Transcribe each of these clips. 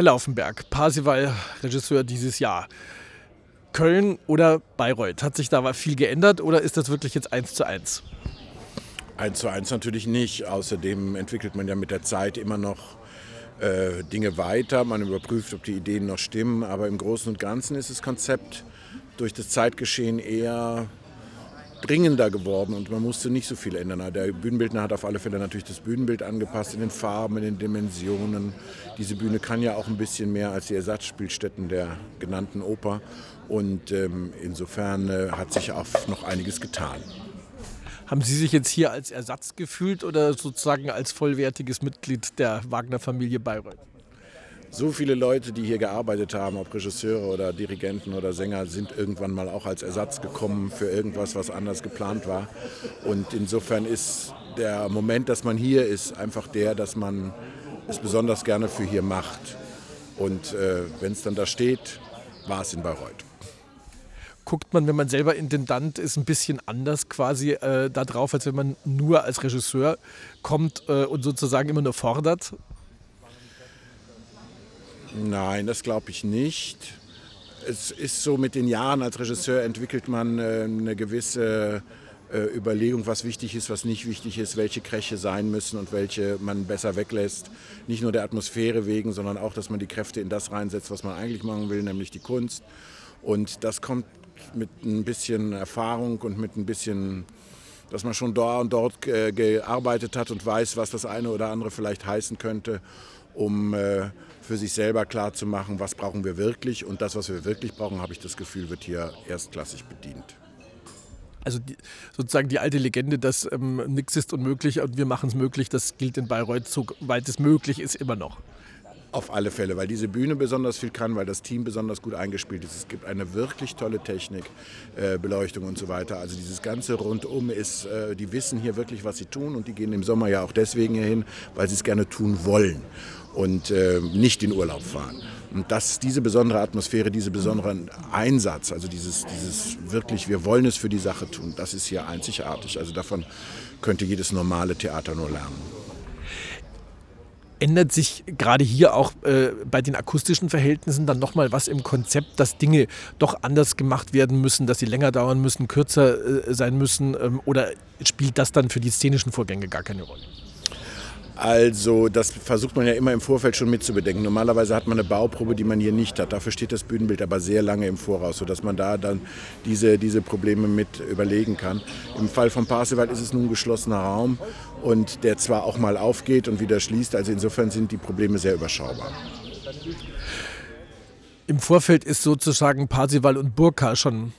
Herr Laufenberg, Parsival, Regisseur dieses Jahr. Köln oder Bayreuth? Hat sich da viel geändert oder ist das wirklich jetzt eins zu eins? Eins zu eins natürlich nicht. Außerdem entwickelt man ja mit der Zeit immer noch äh, Dinge weiter. Man überprüft, ob die Ideen noch stimmen. Aber im Großen und Ganzen ist das Konzept durch das Zeitgeschehen eher dringender geworden und man musste nicht so viel ändern. Der Bühnenbildner hat auf alle Fälle natürlich das Bühnenbild angepasst in den Farben, in den Dimensionen. Diese Bühne kann ja auch ein bisschen mehr als die Ersatzspielstätten der genannten Oper und ähm, insofern äh, hat sich auch noch einiges getan. Haben Sie sich jetzt hier als Ersatz gefühlt oder sozusagen als vollwertiges Mitglied der Wagner-Familie Bayreuth? So viele Leute, die hier gearbeitet haben, ob Regisseure oder Dirigenten oder Sänger, sind irgendwann mal auch als Ersatz gekommen für irgendwas, was anders geplant war. Und insofern ist der Moment, dass man hier ist, einfach der, dass man es besonders gerne für hier macht. Und äh, wenn es dann da steht, war es in Bayreuth guckt man, wenn man selber Intendant ist, ein bisschen anders quasi äh, da drauf, als wenn man nur als Regisseur kommt äh, und sozusagen immer nur fordert? Nein, das glaube ich nicht. Es ist so, mit den Jahren als Regisseur entwickelt man äh, eine gewisse äh, Überlegung, was wichtig ist, was nicht wichtig ist, welche Kräche sein müssen und welche man besser weglässt. Nicht nur der Atmosphäre wegen, sondern auch, dass man die Kräfte in das reinsetzt, was man eigentlich machen will, nämlich die Kunst. Und das kommt mit ein bisschen Erfahrung und mit ein bisschen, dass man schon da und dort äh, gearbeitet hat und weiß, was das eine oder andere vielleicht heißen könnte, um für sich selber klar zu machen, was brauchen wir wirklich. Und das, was wir wirklich brauchen, habe ich das Gefühl, wird hier erstklassig bedient. Also die, sozusagen die alte Legende, dass ähm, nichts ist unmöglich und wir machen es möglich, das gilt in Bayreuth, soweit es möglich ist, immer noch. Auf alle Fälle, weil diese Bühne besonders viel kann, weil das Team besonders gut eingespielt ist. Es gibt eine wirklich tolle Technik, äh, Beleuchtung und so weiter. Also dieses ganze Rundum ist, äh, die wissen hier wirklich, was sie tun und die gehen im Sommer ja auch deswegen hier hin, weil sie es gerne tun wollen und äh, nicht in Urlaub fahren. Und das, diese besondere Atmosphäre, dieser besondere Einsatz, also dieses, dieses wirklich, wir wollen es für die Sache tun, das ist hier einzigartig. Also davon könnte jedes normale Theater nur lernen. Ändert sich gerade hier auch äh, bei den akustischen Verhältnissen dann nochmal was im Konzept, dass Dinge doch anders gemacht werden müssen, dass sie länger dauern müssen, kürzer äh, sein müssen? Ähm, oder spielt das dann für die szenischen Vorgänge gar keine Rolle? Also das versucht man ja immer im Vorfeld schon mitzubedenken. Normalerweise hat man eine Bauprobe, die man hier nicht hat. Dafür steht das Bühnenbild aber sehr lange im Voraus, sodass man da dann diese, diese Probleme mit überlegen kann. Im Fall von Parsival ist es nun ein geschlossener Raum und der zwar auch mal aufgeht und wieder schließt. Also insofern sind die Probleme sehr überschaubar. Im Vorfeld ist sozusagen Parsival und Burka schon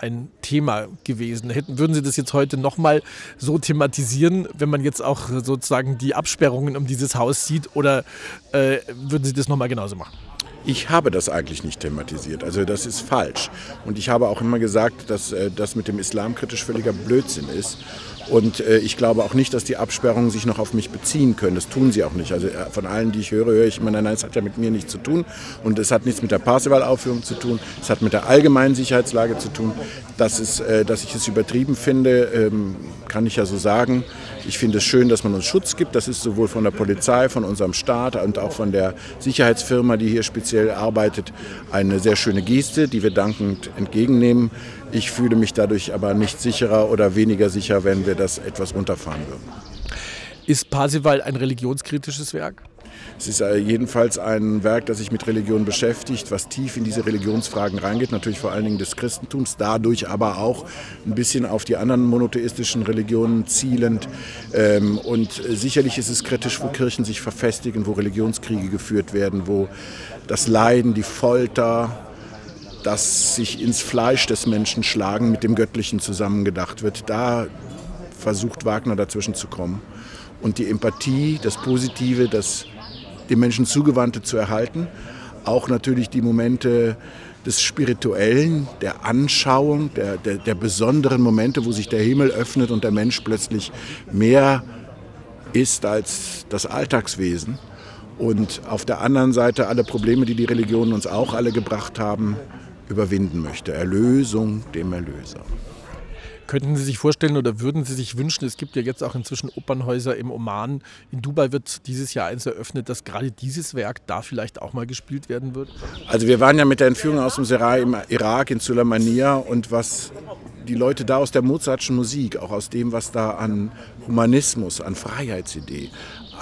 ein Thema gewesen. Hätten, würden Sie das jetzt heute nochmal so thematisieren, wenn man jetzt auch sozusagen die Absperrungen um dieses Haus sieht, oder äh, würden Sie das nochmal genauso machen? Ich habe das eigentlich nicht thematisiert. Also das ist falsch. Und ich habe auch immer gesagt, dass äh, das mit dem Islam kritisch völliger Blödsinn ist. Und äh, ich glaube auch nicht, dass die Absperrungen sich noch auf mich beziehen können. Das tun sie auch nicht. Also äh, von allen, die ich höre, höre ich immer, nein, nein, es hat ja mit mir nichts zu tun. Und es hat nichts mit der Parsival-Aufführung zu tun. Es hat mit der allgemeinen Sicherheitslage zu tun. Dass, es, dass ich es übertrieben finde, ähm, kann ich ja so sagen. Ich finde es schön, dass man uns Schutz gibt. Das ist sowohl von der Polizei, von unserem Staat und auch von der Sicherheitsfirma, die hier speziell arbeitet, eine sehr schöne Geste, die wir dankend entgegennehmen. Ich fühle mich dadurch aber nicht sicherer oder weniger sicher, wenn wir das etwas runterfahren würden. Ist Parsival ein religionskritisches Werk? Es ist äh, jedenfalls ein Werk, das sich mit Religion beschäftigt, was tief in diese Religionsfragen reingeht, natürlich vor allen Dingen des Christentums, dadurch aber auch ein bisschen auf die anderen monotheistischen Religionen zielend. Ähm, und sicherlich ist es kritisch, wo Kirchen sich verfestigen, wo Religionskriege geführt werden, wo das Leiden, die Folter, das sich ins Fleisch des Menschen schlagen mit dem Göttlichen zusammengedacht wird. Da versucht Wagner dazwischen zu kommen. Und die Empathie, das Positive, das dem Menschen zugewandte zu erhalten. Auch natürlich die Momente des Spirituellen, der Anschauung, der, der, der besonderen Momente, wo sich der Himmel öffnet und der Mensch plötzlich mehr ist als das Alltagswesen. Und auf der anderen Seite alle Probleme, die die Religionen uns auch alle gebracht haben, überwinden möchte. Erlösung dem Erlöser. Könnten Sie sich vorstellen oder würden Sie sich wünschen, es gibt ja jetzt auch inzwischen Opernhäuser im Oman, in Dubai wird dieses Jahr eins eröffnet, dass gerade dieses Werk da vielleicht auch mal gespielt werden wird? Also wir waren ja mit der Entführung aus dem Serai im Irak, in Suleimania und was die Leute da aus der Mozartschen Musik, auch aus dem, was da an Humanismus, an Freiheitsidee,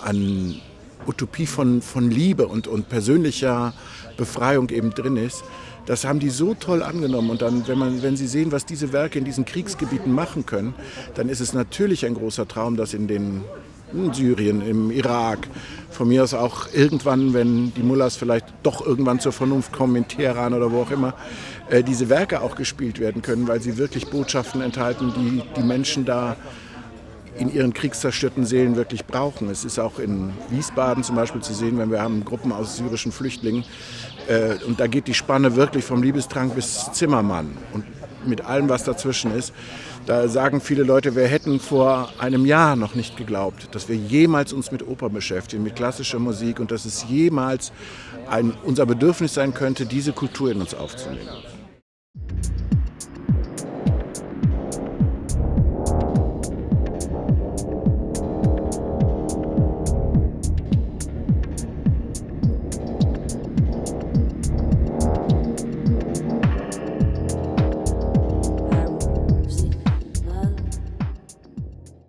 an Utopie von, von Liebe und, und persönlicher Befreiung eben drin ist, das haben die so toll angenommen. Und dann, wenn, man, wenn Sie sehen, was diese Werke in diesen Kriegsgebieten machen können, dann ist es natürlich ein großer Traum, dass in den in Syrien, im Irak, von mir aus auch irgendwann, wenn die Mullahs vielleicht doch irgendwann zur Vernunft kommen, in Teheran oder wo auch immer, äh, diese Werke auch gespielt werden können, weil sie wirklich Botschaften enthalten, die die Menschen da in ihren kriegszerstörten Seelen wirklich brauchen. Es ist auch in Wiesbaden zum Beispiel zu sehen, wenn wir haben Gruppen aus syrischen Flüchtlingen äh, und da geht die Spanne wirklich vom Liebestrank bis Zimmermann und mit allem, was dazwischen ist. Da sagen viele Leute, wir hätten vor einem Jahr noch nicht geglaubt, dass wir jemals uns mit Oper beschäftigen, mit klassischer Musik und dass es jemals ein, unser Bedürfnis sein könnte, diese Kultur in uns aufzunehmen.